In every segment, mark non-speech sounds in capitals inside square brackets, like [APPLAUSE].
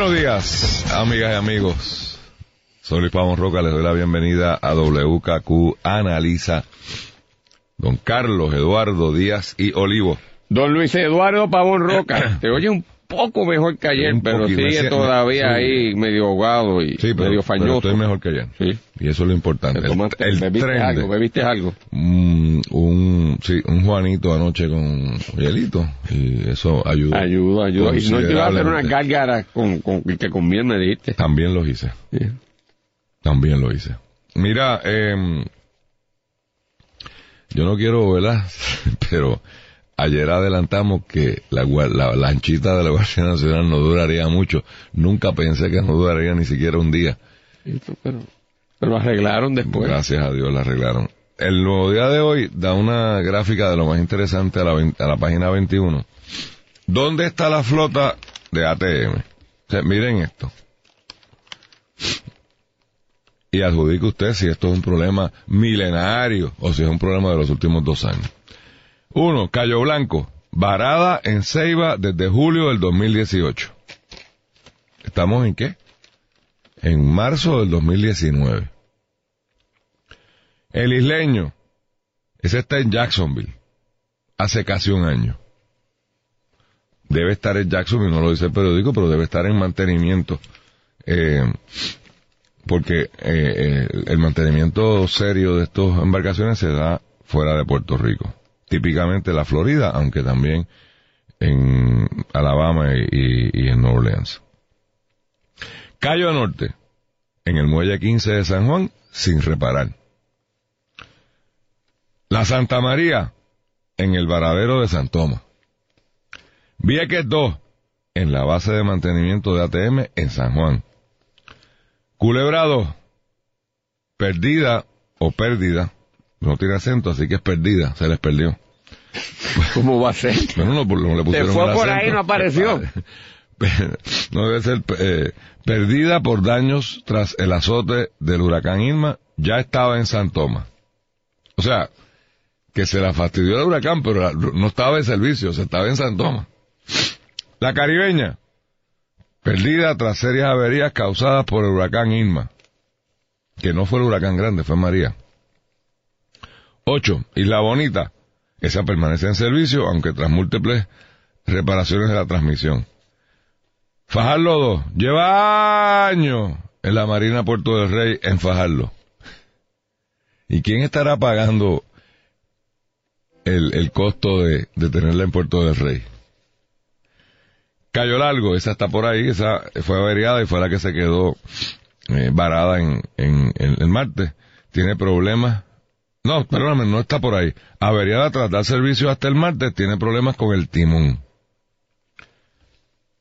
Buenos días, amigas y amigos. Soy Luis Pavón Roca, les doy la bienvenida a WKQ Analiza. Don Carlos Eduardo Díaz y Olivo. Don Luis Eduardo Pavón Roca, [COUGHS] te oye un poco mejor que ayer, Un pero poquito, sigue todavía ahí medio ahogado y Sí, pero, medio pero fañoso. estoy mejor que ayer. Sí. Y eso es lo importante. Te El, tomaste- el bebiste tren algo, bebiste algo. Mm, un, sí, un Juanito anoche con hielito. Y eso ayudó. Ayuda, ayuda. Y no te iba a hacer una considerablemente. gárgara con, con que conviene, me dijiste. También lo hice. Sí. También lo hice. Mira, eh, yo no quiero, ¿verdad? [LAUGHS] Pero ayer adelantamos que la, gua- la lanchita de la Guardia Nacional no duraría mucho. Nunca pensé que no duraría ni siquiera un día. Pero, pero lo arreglaron después. Gracias a Dios la arreglaron. El nuevo día de hoy da una gráfica de lo más interesante a la, a la página 21. ¿Dónde está la flota de ATM? O sea, miren esto. Y adjudique usted si esto es un problema milenario o si es un problema de los últimos dos años. Uno, Cayo Blanco, varada en Ceiba desde julio del 2018. ¿Estamos en qué? En marzo del 2019. El isleño, ese está en Jacksonville, hace casi un año. Debe estar en Jacksonville, no lo dice el periódico, pero debe estar en mantenimiento. Eh, porque eh, eh, el mantenimiento serio de estas embarcaciones se da fuera de Puerto Rico. Típicamente la Florida, aunque también en Alabama y, en New Orleans. Cayo Norte, en el muelle 15 de San Juan, sin reparar. La Santa María, en el varadero de San Tomás. Vieques 2, en la base de mantenimiento de ATM en San Juan. Culebra 2, perdida o pérdida, no tiene acento, así que es perdida, se les perdió. [LAUGHS] ¿Cómo va a ser? Bueno, no, no le pusieron fue por ahí, no apareció. [LAUGHS] No debe ser eh, perdida por daños tras el azote del huracán Irma, ya estaba en San Tomás. O sea, que se la fastidió el huracán, pero la- no estaba en servicio, se estaba en San Tomás. La caribeña, perdida tras serias averías causadas por el huracán Irma, que no fue el huracán grande, fue María. Ocho, Isla Bonita, esa permanece en servicio, aunque tras múltiples reparaciones de la transmisión. Fajarlo 2, lleva años en la Marina Puerto del Rey en Fajarlo. ¿Y quién estará pagando el, el costo de, de tenerla en Puerto del Rey? Cayo Largo, esa está por ahí, esa fue averiada y fue la que se quedó eh, varada en, en, en el martes. Tiene problemas. No, perdóname, no está por ahí. Averiada tras dar servicio hasta el martes, tiene problemas con el timón.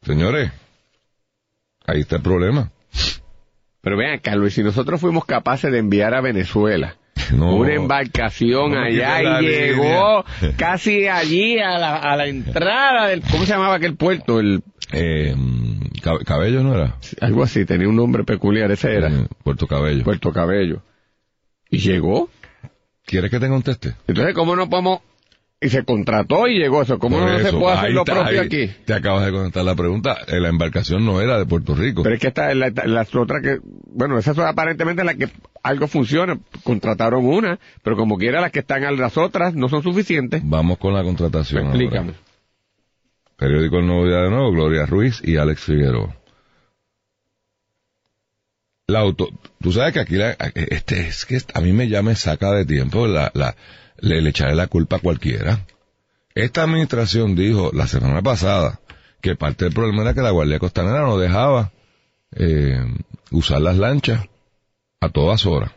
Señores, ahí está el problema. Pero vean, Carlos, si nosotros fuimos capaces de enviar a Venezuela No. una embarcación No allá y llegó línea. casi allí a la, a la entrada del, ¿cómo se llamaba aquel puerto? El, Eh, Cab- Cabello no era. algo así, tenía un nombre peculiar, ese era, Eh, Puerto Cabello. Puerto Cabello. Y llegó. ¿Quieres que te conteste? Entonces, ¿cómo no podemos? Y se contrató y llegó eso. ¿Cómo Por no se puede hacer lo está, propio ahí aquí? Te acabas de contestar la pregunta. Eh, La embarcación no era de Puerto Rico. Pero es que esta, la, la otra que, bueno, esa es aparentemente la que algo funciona. Contrataron una, pero como quiera las que están a las otras no son suficientes. Vamos con la contratación. ahora. Explícame. Periódico El Nuevo Día de Nuevo, Gloria Ruiz y Alex Figueroa. La auto, tú sabes que aquí la, este es que a mí me llama saca de tiempo la, la, le, le echaré la culpa a cualquiera. Esta administración dijo la semana pasada que parte del problema era que la Guardia Costanera no dejaba eh, usar las lanchas a todas horas.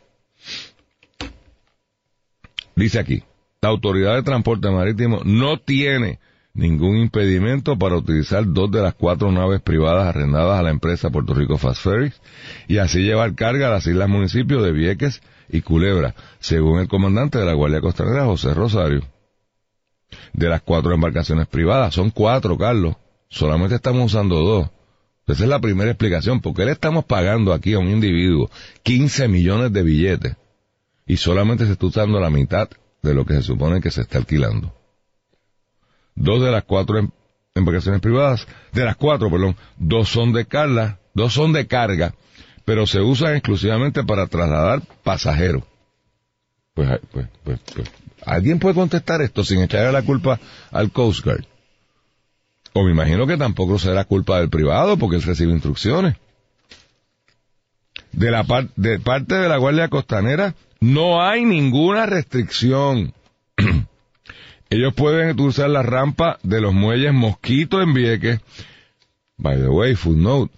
Dice aquí, la Autoridad de Transporte Marítimo no tiene ningún impedimento para utilizar dos de las cuatro naves privadas arrendadas a la empresa Puerto Rico Fast Ferries y así llevar carga a las islas municipios de Vieques y Culebra, según el comandante de la Guardia Costanera, José Rosario. De las cuatro embarcaciones privadas, son cuatro, Carlos, solamente estamos usando dos. Esa es la primera explicación, porque le estamos pagando aquí a un individuo 15 millones de billetes y solamente se está usando la mitad de lo que se supone que se está alquilando. Dos de las cuatro em- embarcaciones privadas, de las cuatro, perdón, dos son de carga, dos son de carga, pero se usan exclusivamente para trasladar pasajeros. Pues, pues, pues, pues, ¿alguien puede contestar esto sin echarle la culpa al Coast Guard? O me imagino que tampoco será culpa del privado porque él recibe instrucciones. De la par- de parte de la Guardia Costanera no hay ninguna restricción. [CLEARS THROAT] Ellos pueden usar la rampa de los muelles Mosquito en Vieques. By the way, footnote.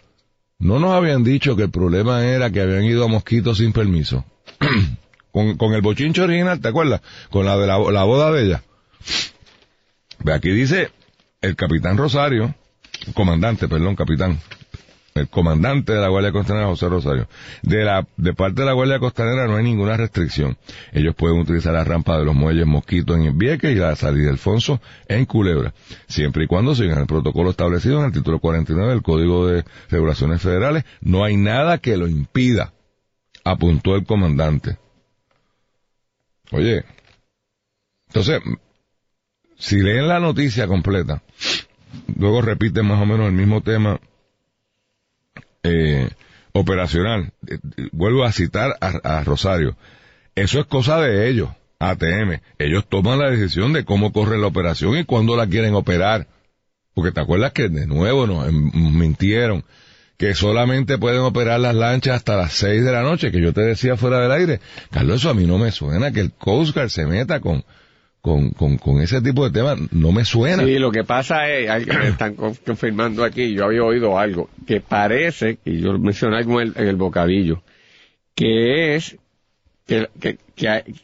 No nos habían dicho que el problema era que habían ido a Mosquito sin permiso. [CLEARS THROAT] con, con el bochincho original, ¿te acuerdas? Con la de la, la boda de ella. Aquí dice el capitán Rosario, comandante, perdón, capitán, el comandante de la Guardia Costanera, José Rosario. De la, de parte de la Guardia Costanera no hay ninguna restricción. Ellos pueden utilizar la rampa de los muelles Mosquito en Vieques y la salida de Alfonso en Culebra, siempre y cuando sigan el protocolo establecido en el título 49 del Código de Regulaciones Federales. No hay nada que lo impida, apuntó el comandante. Oye, entonces, si leen la noticia completa, luego repiten más o menos el mismo tema eh, operacional. Eh, Vuelvo a citar a, a Rosario. Eso es cosa de ellos, ATM. Ellos toman la decisión de cómo corre la operación y cuándo la quieren operar. Porque te acuerdas que de nuevo nos em- mintieron que solamente pueden operar las lanchas hasta las 6 de la noche, que yo te decía fuera del aire. Carlos, eso a mí no me suena que el Coast Guard se meta con, con, con, con ese tipo de temas. No me suena. Sí, lo que pasa es, me están con- confirmando aquí, yo había oído algo, que parece, y yo mencioné algo en el, en el bocadillo, que es que, que, que, hay-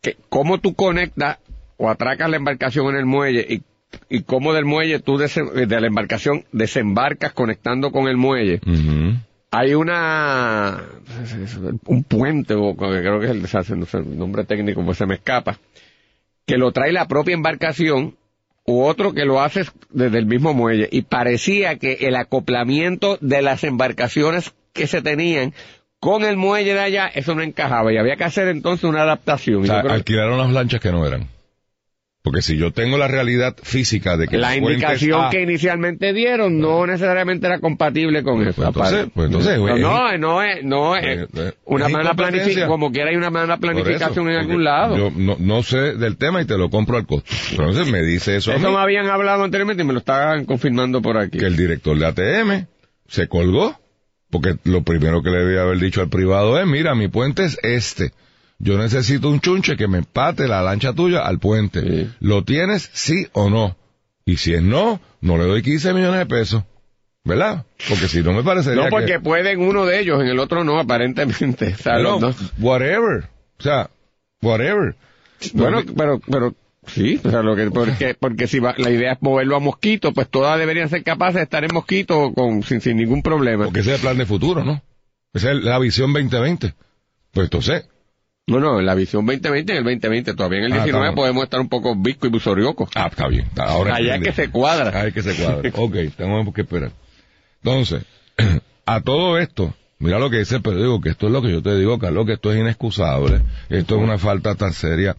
que cómo tú conectas o atracas la embarcación en el muelle y, y cómo del muelle tú de la embarcación desembarcas conectando con el muelle. Hay una un puente o creo que es el, no sé, el nombre técnico pues se me escapa que lo trae la propia embarcación u otro que lo hace desde el mismo muelle. Y parecía que el acoplamiento de las embarcaciones que se tenían con el muelle de allá eso no encajaba. Y había que hacer entonces una adaptación. O sea, alquilaron las lanchas que no eran. Porque si yo tengo la realidad física de que la indicación que inicialmente dieron no necesariamente era compatible con eso. Pues entonces- pues entonces, no, güey, no, no es, no es una es mala planificación, como quiera hay una mala planificación eso, en algún lado. Yo no, no sé del tema y te lo compro al costo. Entonces me dice eso, a eso mí, me habían hablado anteriormente y me lo estaban confirmando por aquí. que el director de ATM se colgó. Porque lo primero que le debía haber dicho al privado es, mira, mi puente es este. Yo necesito un chunche que me empate la lancha tuya al puente. Sí. ¿Lo tienes, sí o no? Y si es no, no le doy 15 millones de pesos. ¿Verdad? Porque si no me parecería no, porque que... pueden uno de ellos, en el otro no, aparentemente. [LAUGHS] O sea, Bueno, los dos- whatever. O sea, whatever. bueno, pero, pero, sí, o sea, lo que, porque, porque si va- la idea es moverlo a Mosquito, pues todas deberían ser capaces de estar en Mosquito con, sin, sin ningún problema. Porque ese es el plan de futuro, ¿no? Esa es la visión 2020. Pues entonces, Bueno, en la visión 2020, en el 2020, todavía en el Ah, 19 estamos- podemos estar un poco visco y busorioco. ah, está bien. está- ahora Allá es que se cuadra. Es que se cuadra. [LAUGHS] ok, tenemos que esperar. Entonces, [CLEARS THROAT] a todo esto, mira lo que dice el periódico, que esto es lo que yo te digo, Carlos, que esto es inexcusable. Esto es una falta tan seria.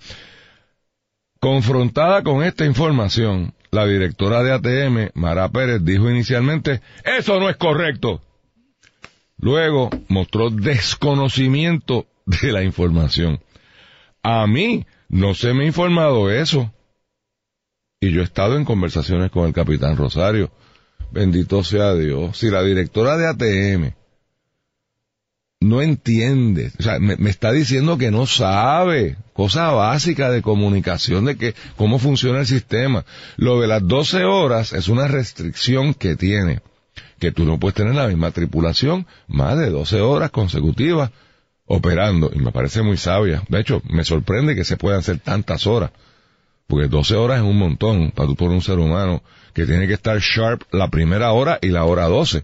Confrontada con esta información, la directora de ATM, Mara Pérez, dijo inicialmente, eso no es correcto. Luego mostró desconocimiento de la información. A mí no se me ha informado eso. Y yo he estado en conversaciones con el capitán Rosario. Bendito sea Dios. Si la directora de ATM no entiende. O sea, me, está diciendo que no sabe. Cosa básica de comunicación de que, cómo funciona el sistema. Lo de las 12 horas es una restricción que tiene. Que tú no puedes tener la misma tripulación más de 12 horas consecutivas operando. Y me parece muy sabia. De hecho, me sorprende que se puedan hacer tantas horas. Porque 12 horas es un montón para tú por un ser humano que tiene que estar sharp la primera hora y la hora 12.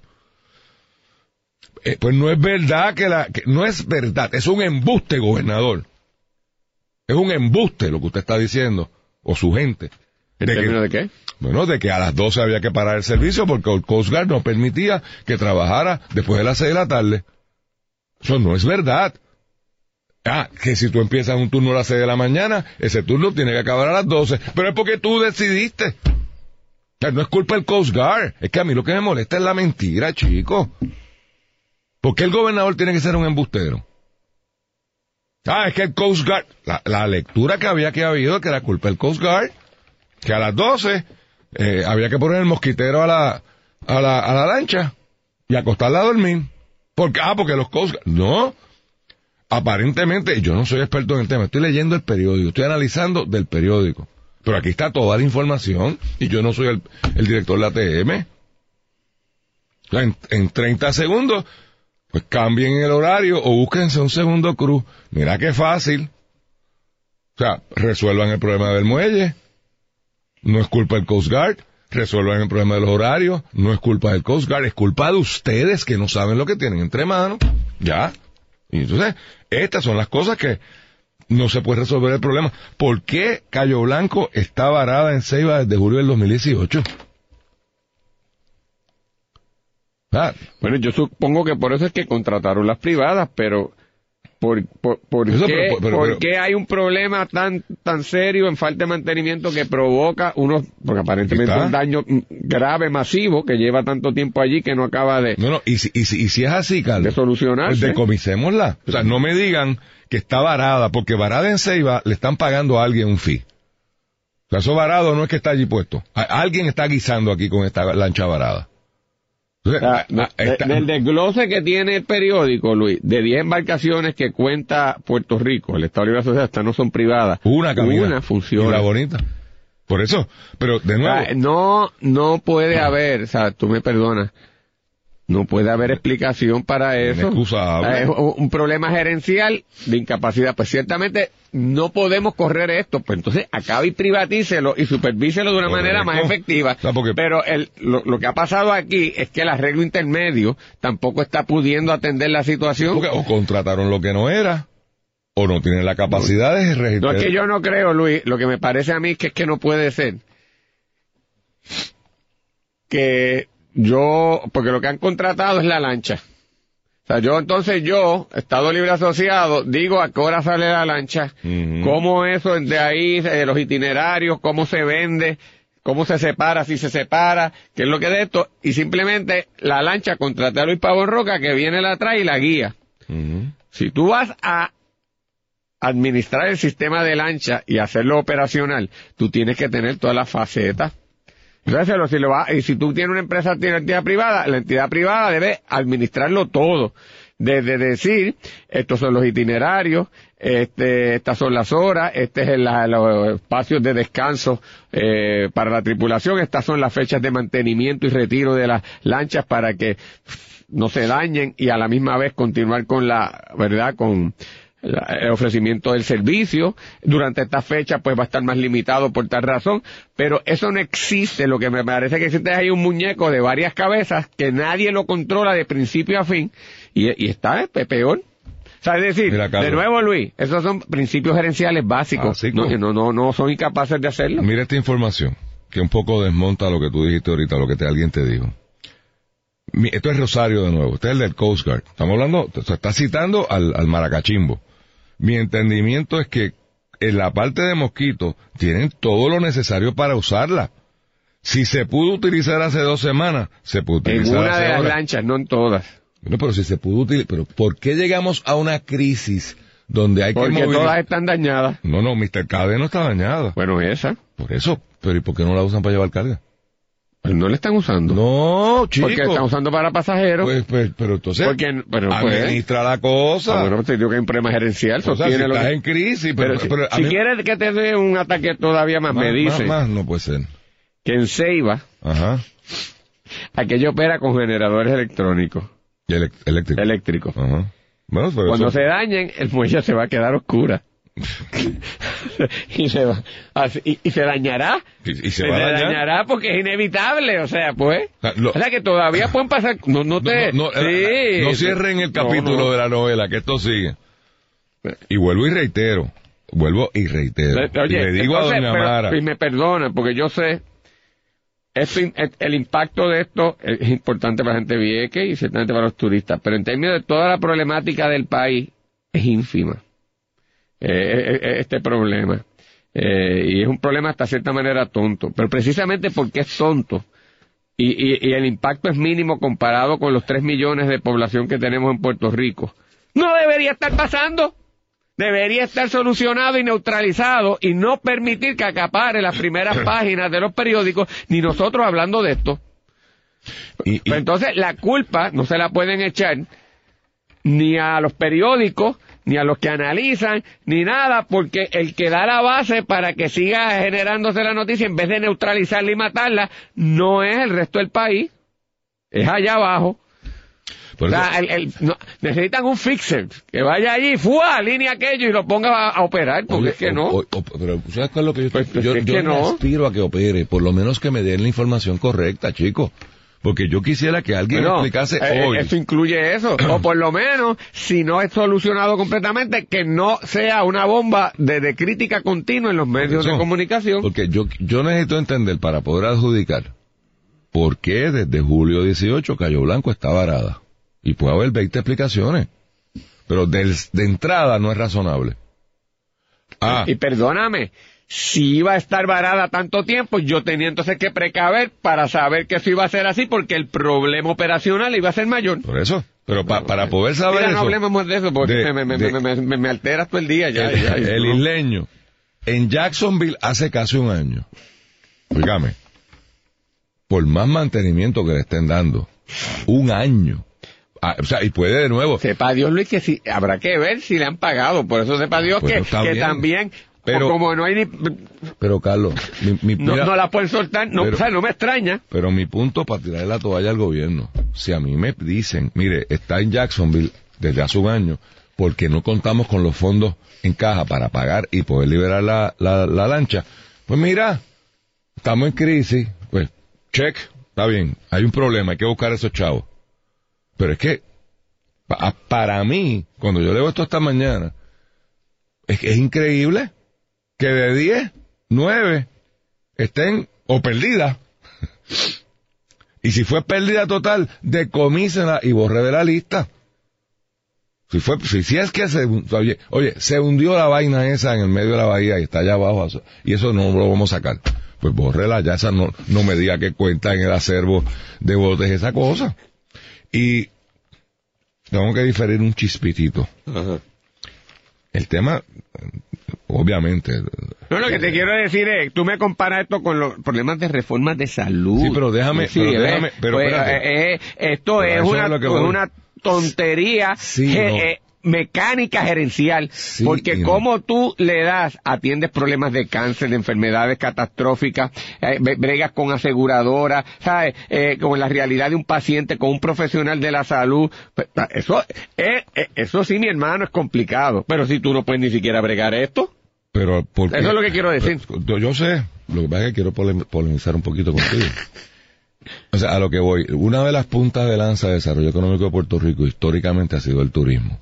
Eh, pues no es verdad que la, que no es verdad, es un embuste, gobernador. Es un embuste lo que usted está diciendo, o su gente. ¿En De que- de qué? Bueno, de que a las 12 había que parar el servicio porque el Coast Guard no permitía que trabajara después de las 6 de la tarde. Eso no es verdad. Ah, que si tú empiezas un turno a las 6 de la mañana, ese turno tiene que acabar a las 12. Pero es porque tú decidiste. No es culpa del Coast Guard. Es que a mí lo que me molesta es la mentira, chico. ¿Por qué el gobernador tiene que ser un embustero? Ah, es que el Coast Guard, la, la lectura que había que habido que era culpa del Coast Guard, que a las 12 eh, había que poner el mosquitero a la, a la, a la lancha y acostarla a dormir. Porque, ah, porque los Coast Guard, no. Aparentemente, yo no soy experto en el tema, estoy leyendo el periódico, estoy analizando del periódico. Pero aquí está toda la información y yo no soy el, director de la TM. O sea, en, en 30 segundos, pues cambien el horario o búsquense un segundo cruz. Mira qué fácil. O sea, resuelvan el problema del muelle. No es culpa del Coast Guard. Resuelvan el problema de los horarios. No es culpa del Coast Guard. Es culpa de ustedes que no saben lo que tienen entre manos. Ya. Y entonces, estas son las cosas que no se puede resolver el problema. ¿Por qué Cayo Blanco está varada en Ceiba desde julio del 2018? Ah, Bueno, yo supongo que por eso es que contrataron las privadas, pero ¿por, por, por qué, pero- pero- por qué hay un problema tan tan serio en falta de mantenimiento que provoca unos, porque aparentemente Está. un daño grave, masivo, que lleva tanto tiempo allí que no acaba de, no, no, y si, y si, y si es así, Carlos. de solucionarse? Pues decomisémosla. O sea, no me digan que está varada, porque varada en Ceiba le están pagando a alguien un fee. O sea, eso varado no es que está allí puesto. Alguien está guisando aquí con esta lancha varada. Entonces, O sea, Ah, está- del desglose que tiene el periódico, Luis, de 10 embarcaciones que cuenta Puerto Rico, el Estado Libre Asociado, estas no son privadas. una camina. Una Y funciona. la bonita. Por eso, pero de O nuevo, sea, no, no puede haber, o sea, tú me perdonas, no puede haber explicación para eso. Sea, Es un problema gerencial de incapacidad. Pues ciertamente no podemos correr esto, pues entonces acabe y privatícelo y supervíselo de una Correcto. manera más efectiva. O sea, porque- Pero el, lo, lo que ha pasado aquí es que el arreglo intermedio tampoco está pudiendo atender la situación. porque o contrataron lo que no era, o no tienen la capacidad de No registrar. es que yo no creo, Luis, lo que me parece a mí es que es que no puede ser que yo, porque lo que han contratado es la lancha. O sea, yo entonces yo, Estado Libre Asociado, digo a qué hora sale la lancha, cómo eso de ahí, eh, los itinerarios, cómo se vende, cómo se separa, si se separa, qué es lo que de esto, y simplemente la lancha contrata a Luis Pavón Roca que viene la trae y la guía. Si tú vas a administrar el sistema de lancha y hacerlo operacional, tú tienes que tener todas las facetas. Entonces, si lo va, y si tú tienes una empresa, tienes entidad privada, la entidad privada debe administrarlo todo. Desde decir, estos son los itinerarios, este, estas son las horas, este es el- los espacios de descanso eh, para la tripulación, estas son las fechas de mantenimiento y retiro de las lanchas para que no se dañen y a la misma vez continuar con la, ¿verdad? Con el ofrecimiento del servicio. Durante esta fecha pues va a estar más limitado por tal razón, pero eso no existe. Lo que me parece que existe es ahí un muñeco de varias cabezas que nadie lo controla de principio a fin y, y está eh, peor. O sea, es decir, Mira, de nuevo Luis, esos son principios gerenciales básicos. Básicos. No, no, no, no son incapaces de hacerlo. Mira esta información, que un poco desmonta lo que tú dijiste ahorita, lo que te, alguien te dijo. Mi- Esto es Rosario de nuevo, este es el del Coast Guard. Estamos hablando, se está citando al, al Maracachimbo. Mi entendimiento es que en la parte de Mosquito tienen todo lo necesario para usarla. Si se pudo utilizar hace dos semanas, se pudo En utilizar una hace de las lanchas, no en todas. Bueno, pero si se pudo utilizar, pero ¿por qué llegamos a una crisis donde hay que Porque movilizar? todas están dañadas. No, no, Mr. KD no está dañada. Bueno, esa. Por eso, pero ¿y por qué no la usan para llevar carga? No le están usando. No, chico. porque están usando para pasajeros. Pues, pues, pero entonces, Porque- pero, pues, administra la cosa. Ah, bueno, te digo que hay un problema gerencial. o sea, si lo estás que- en crisis, pero, pero, si- pero a si mí- quieres que te dé un ataque todavía más, más, me dice más, más no puede ser. que en Ceiba, Ajá. aquello opera con generadores electrónicos, eléctrico. eléctricos. Ajá. Bueno, Cuando eso- se dañen, el muelle se va a quedar oscura. Y, se va, y, y se dañará. Y- y se va a dañar. dañará porque es inevitable, o sea, pues. O sea, lo- o sea, que todavía [LAUGHS] pueden pasar. No, no te. no, no, sí, eh, no cierren el capítulo de la novela, que esto sigue. Y vuelvo y reitero, vuelvo y reitero. Oye, y le digo entonces, a doña pero- Mara, y me perdonan, porque yo sé, el, impacto de esto es importante para la gente Vieques y ciertamente para los turistas, pero en términos de toda la problemática del país, es ínfima. Eh, eh, eh, este problema. Eh, y es un problema hasta cierta manera tonto, pero precisamente porque es tonto y, y- y el impacto es mínimo comparado con los 3 millones de población que tenemos en Puerto Rico, no debería estar pasando debería estar solucionado y neutralizado y no permitir que acapare las primeras [COUGHS] páginas de los periódicos, ni nosotros hablando de esto. y- entonces la culpa no se la pueden echar ni a los periódicos, ni a los que analizan, ni nada, porque el que da la base para que siga generándose la noticia, en vez de neutralizarla y matarla, no es el resto del país, es allá abajo. O sea, el- el- no, necesitan un fixer que vaya allí, ¡fua! alinea aquello y lo ponga a, a operar, porque Oye, es que o- no. o- pero ¿sabes cuál es lo que yo, Pues, pues, yo, es yo que no. aspiro a que opere? Por lo menos que me den la información correcta, chico. Porque yo quisiera que alguien Bueno, explicase eh, hoy. Eso incluye eso. o por lo menos, si no es solucionado completamente, que no sea una bomba de, de crítica continua en los medios Eso. de comunicación. Porque yo, yo necesito entender para poder adjudicar por qué desde julio 18 Cayo Blanco está varada. Y puede haber 20 explicaciones. Pero del- de entrada no es razonable. Ah, Y perdóname, si iba a estar varada tanto tiempo, yo tenía entonces que precaver para saber que eso iba a ser así, porque el problema operacional iba a ser mayor. por eso. Pero pa- para poder saber Mira, no eso, hablemos de eso, porque de- me, me, de- me, me, alteras todo el día ya. el, ya, el ¿no? isleño, en Jacksonville hace casi un año, oígame, por más mantenimiento que le estén dando, un año, Ah, o sea, y puede de nuevo, Sepa Dios, Luis, que si, habrá que ver si le han pagado. Por eso sepa Dios Pues que, no que también, Pero- como no hay ni, pero Carlos, mi, mi- no, la pueden soltar, no, Pero- o sea, no me extraña. Pero mi punto para tirar la toalla al gobierno, si a mí me dicen, mire, está en Jacksonville desde hace un año, porque no contamos con los fondos en caja para pagar y poder liberar la, la, la lancha, pues mira, estamos en crisis, pues, check, está bien, hay un problema, hay que buscar a esos chavos. Pero es que, pa- para mí, cuando yo leo esto esta mañana, es que es increíble que de 10, 9 estén o perdidas. Y si fue pérdida total, decomísela y borre de la lista. Si fue, si, si es que se, oye, oye, se hundió la vaina esa en el medio de la bahía y está allá abajo, y eso no lo vamos a sacar. Pues bórrela, ya esa no, no me diga que cuenta en el acervo de botes esa cosa. Y tengo que diferir un chispitito. El tema, obviamente, No, lo que te quiero decir es, tú me comparas esto con los problemas de reformas de salud. Sí, pero déjame- pero ¿ves? déjame- pero Pues, espérate. eh, eh, esto Pero es una, es que tontería Sí, no. eh, mecánica gerencial. Sí porque como tú le das, atiendes problemas de cáncer, de enfermedades catastróficas, eh, bre- bregas con aseguradoras, ¿sabes? Eh, con la realidad de un paciente, con un profesional de la salud. Pues, Eso, eh, eh, eso sí, mi hermano, es complicado. Pero si tú no puedes ni siquiera bregar esto. Pero porque, Eso es lo que quiero decir. Yo, yo sé, lo que pasa es que quiero polem- polemizar un poquito contigo. [LAUGHS] O sea, a lo que voy, una de las puntas de lanza de desarrollo económico de Puerto Rico históricamente ha sido el turismo.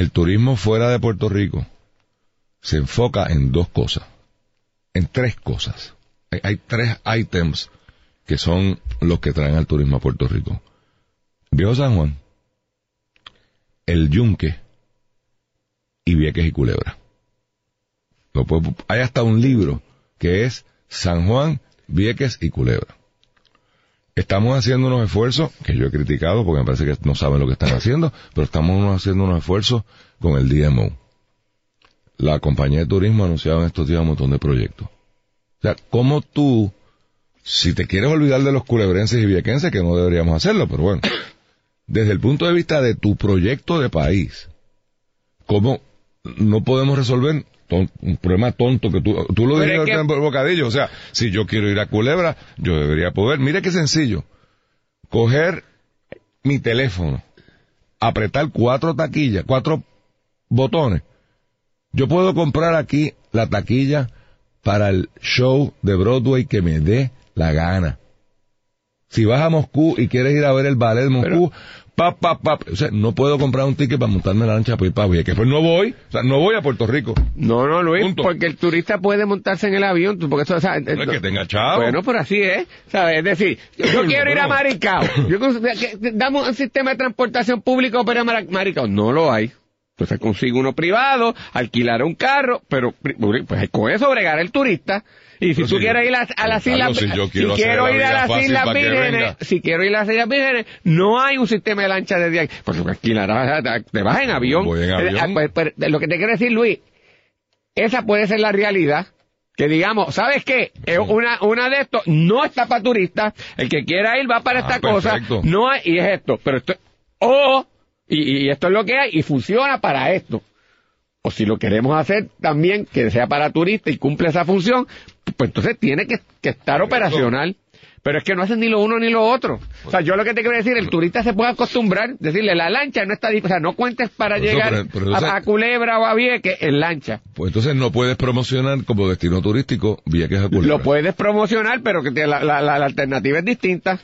El turismo fuera de Puerto Rico se enfoca en dos cosas, en tres cosas. Hay, tres ítems que son los que traen al turismo a Puerto Rico. Viejo San Juan, el Yunque y Vieques y Culebra. Hay hasta un libro que es San Juan, Vieques y Culebra. Estamos haciendo unos esfuerzos, que yo he criticado porque me parece que no saben lo que están haciendo, pero estamos haciendo unos esfuerzos con el DMO. La compañía de turismo ha anunciado en estos días un montón de proyectos. O sea, ¿cómo tú si te quieres olvidar de los culebrenses y viequenses, que no deberíamos hacerlo, pero bueno, desde el punto de vista de tu proyecto de país, ¿cómo no podemos resolver un problema tonto que tú, tú lo dijiste en bocadillo? O sea, si yo quiero ir a Culebra, yo debería poder. Mire qué sencillo. Coger mi teléfono, apretar cuatro taquillas, cuatro botones. Yo puedo comprar aquí la taquilla para el show de Broadway que me dé la gana. Si vas a Moscú y quieres ir a ver el ballet de Moscú, pa, pa, pa, o sea, no puedo comprar un ticket para montarme la lancha para ir para que pues no voy, o sea, no voy a Puerto Rico. No, no, Luis, porque el turista puede montarse en el avión, porque eso, o sea, no es que tenga chavo. Bueno, pero así es, ¿sabes? Es decir, yo [COUGHS] quiero ir a Maricao, yo, damos un sistema de transportación público para Maricao, no lo hay. Entonces consigue uno privado, alquilar un carro, pero pues con eso bregar el turista. Y si tú quieres ir a, las islas, si, quiero, ir a las islas vírgenes, si quiero ir a las islas vírgenes, no hay un sistema de lancha desde ahí. Pues alquilarás, te vas en avión. Eh, ah, pues, pues, lo que te quiero decir, Luis, esa puede ser la realidad. Que digamos, ¿sabes qué? Una, una de estos no está para turistas. El que quiera ir va para ah, esta cosa. No hay, y es esto. Pero esto, o, y, y esto es lo que hay, y funciona para esto o si lo queremos hacer también que sea para turistas y cumple esa función, pues entonces tiene que, estar operacional. Pero es que no hacen ni lo uno ni lo otro. O sea, yo lo que te quiero decir, el turista se puede acostumbrar, decirle, la lancha no está, o sea, no cuentes para llegar a, Culebra o a Vieques en lancha. Pues entonces no puedes promocionar como destino turístico Vieques a Culebra. Lo puedes promocionar, pero que la, la, la alternativa es distinta.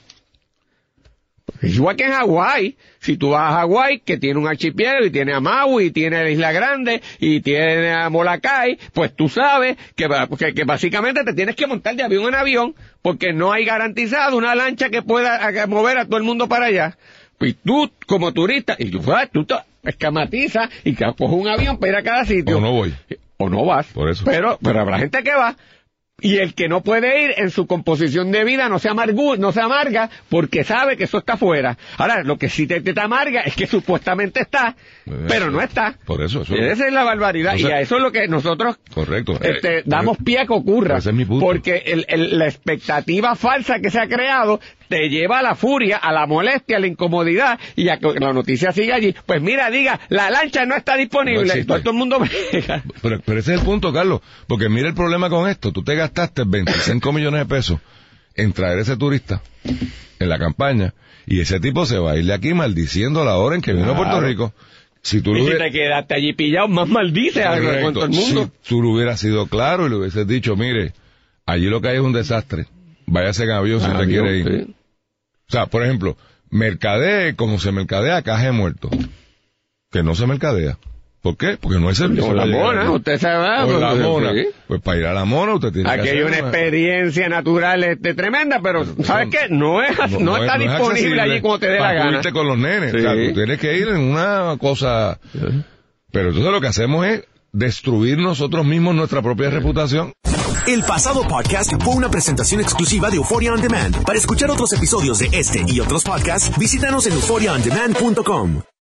Igual que en Hawái, si tú vas a Hawái, que tiene un archipiélago y tiene a Maui y tiene la Isla Grande y tiene a Molokai, pues tú sabes que, que, básicamente te tienes que montar de avión en avión porque no hay garantizado una lancha que pueda mover a todo el mundo para allá. Y tú, como turista, y tú, tú te escamatizas y coges un avión para ir a cada sitio. O no voy. O no vas. Por eso. Pero, pero habrá gente que va. Y el que no puede ir en su composición de vida no se, amargu no se amarga porque sabe que eso está fuera. Ahora, lo que sí te, te amarga es que supuestamente está, pero no está. Por eso. eso Esa es la barbaridad. y a eso es lo que nosotros correcto. Este, eh, damos pie a que ocurra. Porque el, la expectativa falsa que se ha creado te lleva a la furia, a la molestia, a la incomodidad y a que la noticia siga allí. Pues mira, diga, la lancha no está disponible. todo, el mundo [LAUGHS] pero, pero ese es el punto, Carlos. Porque mira el problema con esto. Tú te gastaste 25 millones de pesos en traer ese turista en la campaña y ese tipo se va a ir de aquí maldiciendo la hora en que vino a Puerto Rico. Si tú y si te quedaste allí pillado, más maldice a todo el mundo. Si tú lo hubieras sido claro y le hubieses dicho, mire, allí lo que hay es un desastre. Váyase en avión si usted quiere ir. O sea, por ejemplo, mercadee como se mercadea caje muerto. Que no se mercadea. ¿Por qué? Porque no hay servicio. Con la mona, usted se va. Con la mona. Pues para ir a la mona usted tiene Aquí que hay una experiencia natural este, tremenda, pero ¿sabes qué? No es no, está disponible allí como te dé la gana. con los nenes. O sea, tú tienes que ir en una cosa... Pero entonces lo que hacemos es destruir nosotros mismos nuestra propia reputación. El pasado podcast fue una presentación exclusiva de Euphoria On Demand. Para escuchar otros episodios de este y otros podcasts, visítanos en euphoriaondemand.com.